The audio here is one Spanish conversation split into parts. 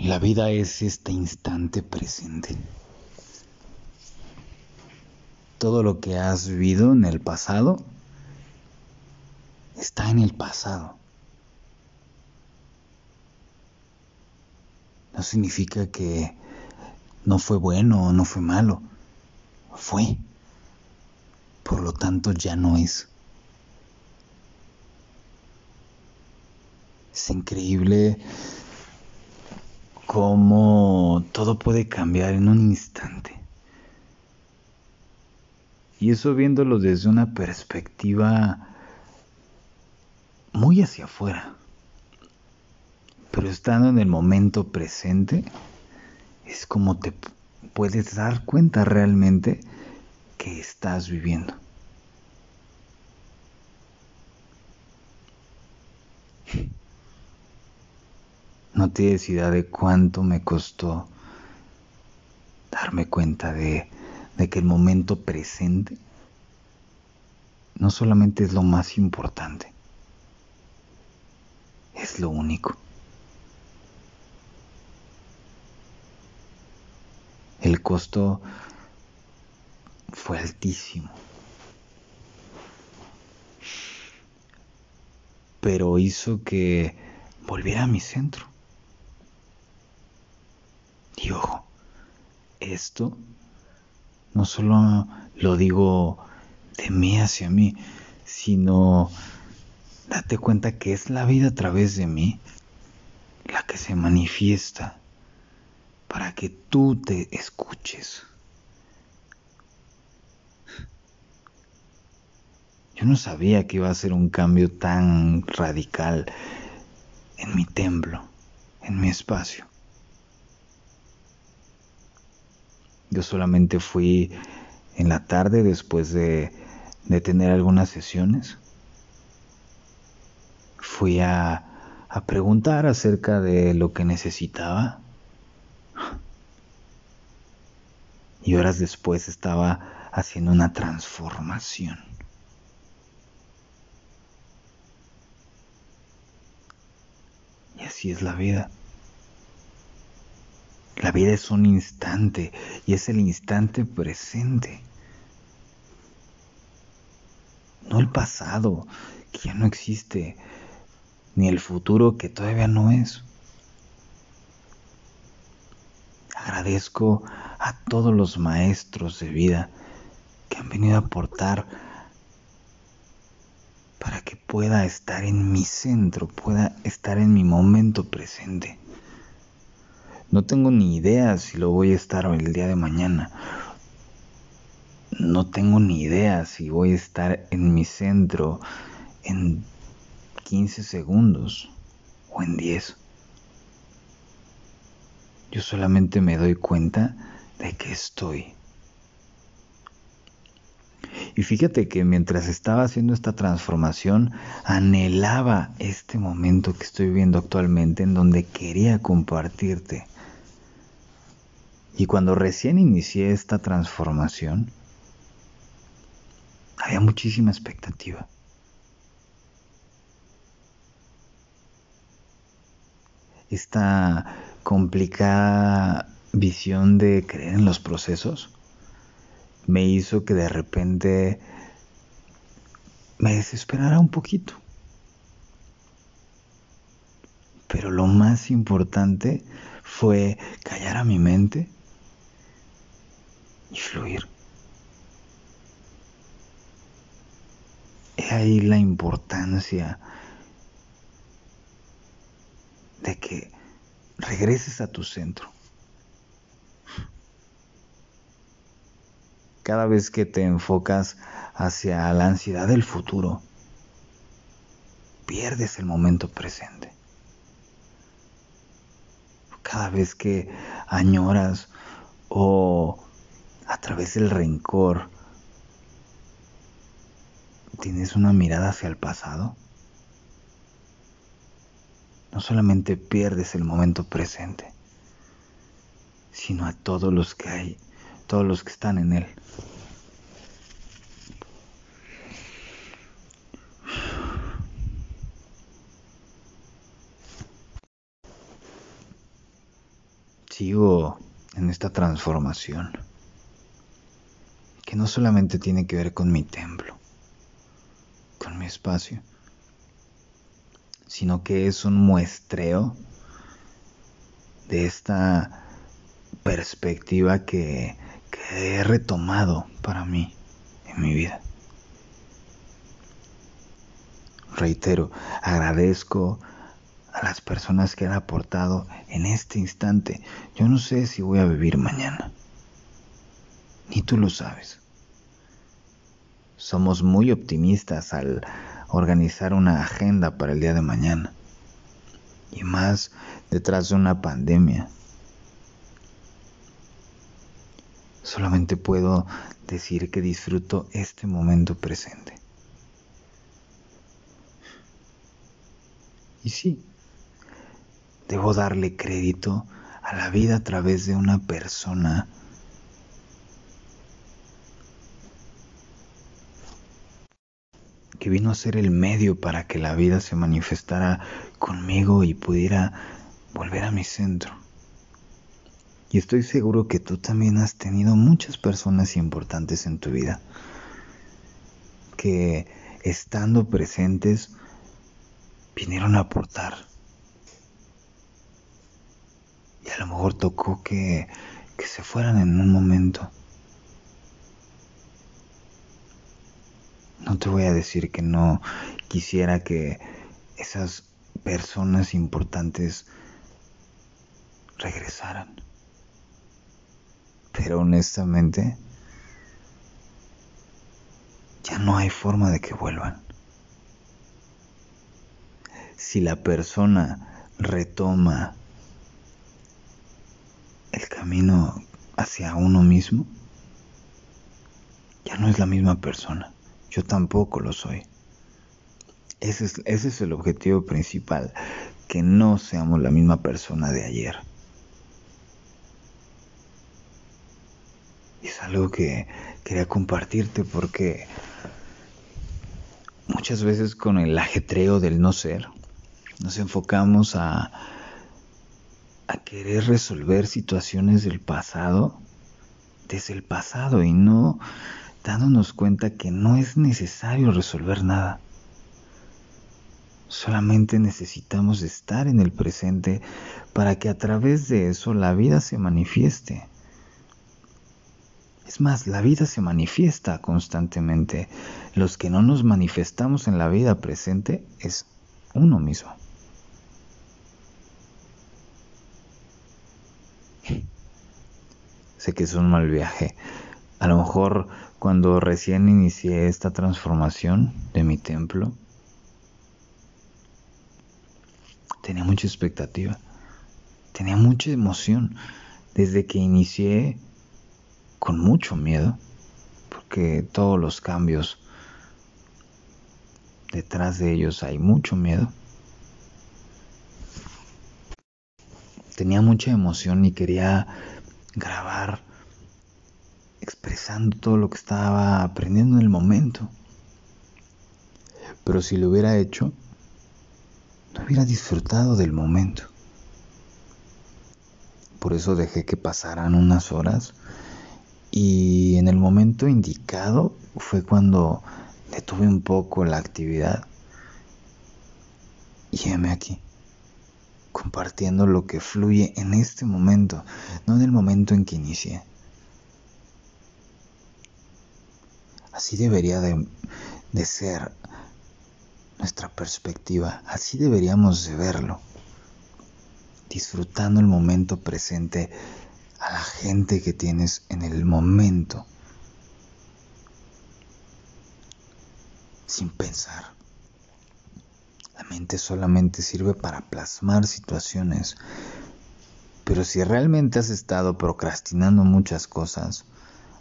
La vida es este instante presente. Todo lo que has vivido en el pasado está en el pasado. No significa que no fue bueno o no fue malo. Fue. Por lo tanto, ya no es. Es increíble cómo todo puede cambiar en un instante. Y eso viéndolo desde una perspectiva muy hacia afuera. Pero estando en el momento presente, es como te puedes dar cuenta realmente que estás viviendo. No tienes idea de cuánto me costó darme cuenta de, de que el momento presente no solamente es lo más importante, es lo único. El costo fue altísimo. Pero hizo que volviera a mi centro. Y ojo, esto no solo lo digo de mí hacia mí, sino date cuenta que es la vida a través de mí la que se manifiesta para que tú te escuches. Yo no sabía que iba a ser un cambio tan radical en mi templo, en mi espacio. Yo solamente fui en la tarde después de, de tener algunas sesiones. Fui a, a preguntar acerca de lo que necesitaba. Y horas después estaba haciendo una transformación. Y así es la vida. La vida es un instante y es el instante presente. No el pasado, que ya no existe, ni el futuro, que todavía no es. Agradezco a todos los maestros de vida que han venido a aportar para que pueda estar en mi centro, pueda estar en mi momento presente. No tengo ni idea si lo voy a estar el día de mañana. No tengo ni idea si voy a estar en mi centro en 15 segundos o en 10. Yo solamente me doy cuenta de que estoy. Y fíjate que mientras estaba haciendo esta transformación, anhelaba este momento que estoy viviendo actualmente en donde quería compartirte y cuando recién inicié esta transformación, había muchísima expectativa. Esta complicada visión de creer en los procesos me hizo que de repente me desesperara un poquito. Pero lo más importante fue callar a mi mente y fluir. He ahí la importancia de que regreses a tu centro. Cada vez que te enfocas hacia la ansiedad del futuro, pierdes el momento presente. Cada vez que añoras o a través del rencor, tienes una mirada hacia el pasado, no solamente pierdes el momento presente, sino a todos los que hay, todos los que están en él. sigo en esta transformación no solamente tiene que ver con mi templo, con mi espacio, sino que es un muestreo de esta perspectiva que, he retomado para mí en mi vida. Reitero, agradezco a las personas que han aportado en este instante. Yo no sé si voy a vivir mañana. Ni tú lo sabes. Somos muy optimistas al organizar una agenda para el día de mañana. Y más detrás de una pandemia. Solamente puedo decir que disfruto este momento presente. Y sí, debo darle crédito a la vida a través de una persona que vino a ser el medio para que la vida se manifestara conmigo y pudiera volver a mi centro. Y estoy seguro que tú también has tenido muchas personas importantes en tu vida que estando presentes vinieron a aportar. Y a lo mejor tocó que, que se fueran en un momento. No te voy a decir que no quisiera que esas personas importantes regresaran. Pero honestamente, ya no hay forma de que vuelvan. Si la persona retoma el camino hacia uno mismo, ya no es la misma persona. Yo tampoco lo soy. Ese es, ese es el objetivo principal, que no seamos la misma persona de ayer. Es algo que quería compartirte porque muchas veces con el ajetreo del no ser, nos enfocamos a, a querer resolver situaciones del pasado desde el pasado y no dándonos cuenta que no es necesario resolver nada. Solamente necesitamos estar en el presente para que a través de eso la vida se manifieste. Es más, la vida se manifiesta constantemente. Los que no nos manifestamos en la vida presente es uno mismo. sé que es un mal viaje. A lo mejor cuando recién inicié esta transformación de mi templo, tenía mucha expectativa, tenía mucha emoción. Desde que inicié con mucho miedo, porque todos los cambios detrás de ellos hay mucho miedo. Tenía mucha emoción y quería grabar expresando todo lo que estaba aprendiendo en el momento. Pero si lo hubiera hecho, no hubiera disfrutado del momento. Por eso dejé que pasaran unas horas y en el momento indicado fue cuando detuve un poco la actividad y heme aquí, compartiendo lo que fluye en este momento, no en el momento en que inicié. Así debería de, de ser nuestra perspectiva, así deberíamos de verlo, disfrutando el momento presente a la gente que tienes en el momento, sin pensar. La mente solamente sirve para plasmar situaciones, pero si realmente has estado procrastinando muchas cosas,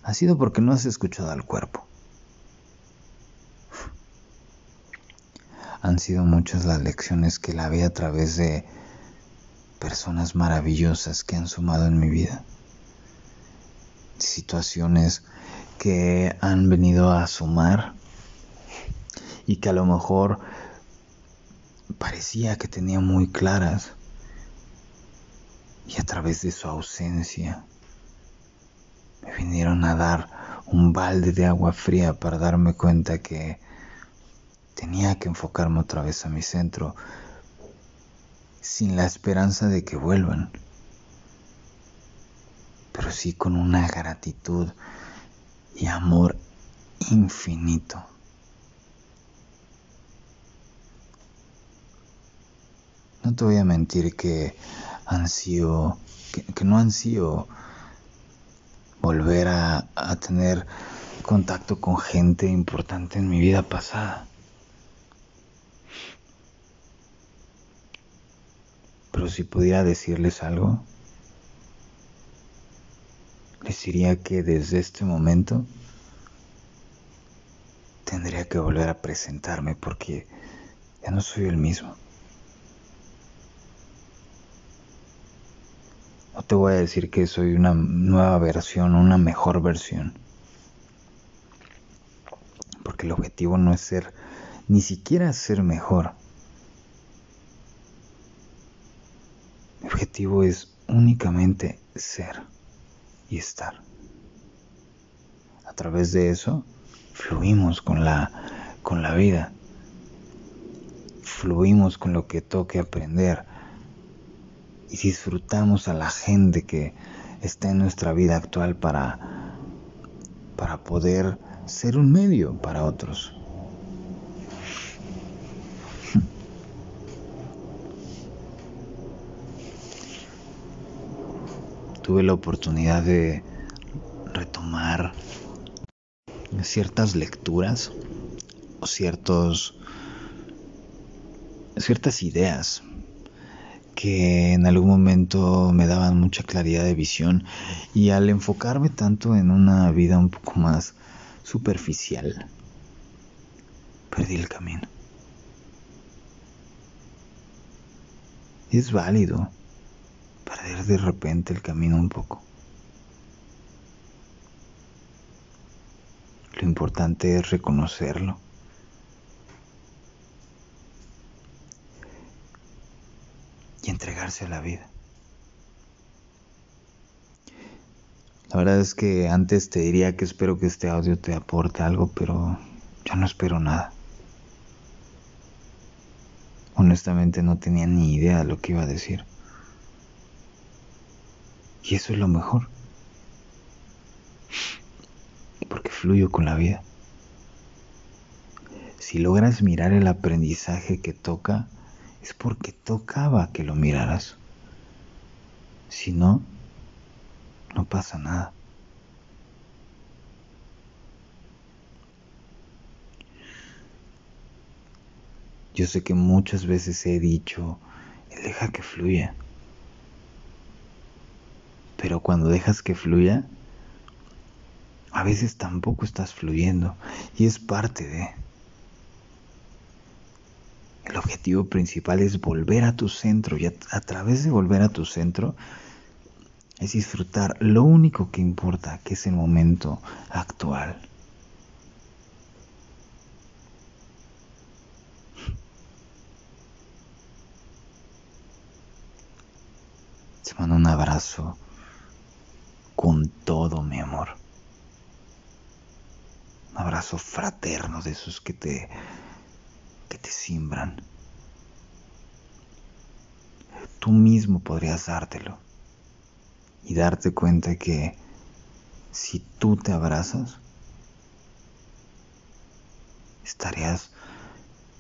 ha sido porque no has escuchado al cuerpo. Han sido muchas las lecciones que la vi a través de personas maravillosas que han sumado en mi vida. Situaciones que han venido a sumar y que a lo mejor parecía que tenía muy claras, y a través de su ausencia me vinieron a dar un balde de agua fría para darme cuenta que tenía que enfocarme otra vez a mi centro sin la esperanza de que vuelvan, pero sí con una gratitud y amor infinito. No te voy a mentir que han sido, que, no han sido volver a, a tener contacto con gente importante en mi vida pasada. Pero si pudiera decirles algo, les diría que desde este momento tendría que volver a presentarme porque ya no soy el mismo. No te voy a decir que soy una nueva versión, una mejor versión. Porque el objetivo no es ser, ni siquiera ser mejor. Mi es únicamente ser y estar. A través de eso, fluimos con la, con la vida. Fluimos con lo que toque aprender y disfrutamos a la gente que está en nuestra vida actual para, para poder ser un medio para otros. Tuve la oportunidad de retomar ciertas lecturas o ciertos ciertas ideas que en algún momento me daban mucha claridad de visión y al enfocarme tanto en una vida un poco más superficial, perdí el camino. Es válido perder de repente el camino un poco. Lo importante es reconocerlo y entregarse a la vida. La verdad es que antes te diría que espero que este audio te aporte algo, pero yo no espero nada. Honestamente no tenía ni idea de lo que iba a decir. Y eso es lo mejor. Porque fluyo con la vida. Si logras mirar el aprendizaje que toca, es porque tocaba que lo miraras. Si no, no pasa nada. Yo sé que muchas veces he dicho, deja que fluya. Pero cuando dejas que fluya, a veces tampoco estás fluyendo. Y es parte de... El objetivo principal es volver a tu centro y a, través de volver a tu centro es disfrutar. Lo único que importa, que es el momento actual. Te mando un abrazo con todo mi amor. Un abrazo fraterno de esos que te que te simbran. Tú mismo podrías dártelo y darte cuenta que si tú te abrazas, estarías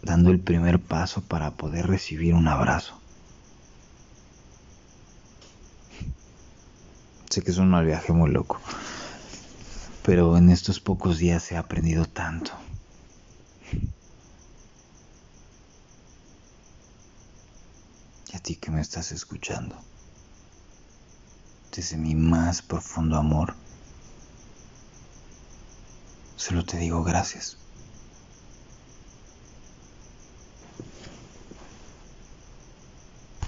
dando el primer paso para poder recibir un abrazo. Sé que es un viaje muy loco, pero en estos pocos días he aprendido tanto. a ti que me estás escuchando, desde mi más profundo amor, solo te digo gracias.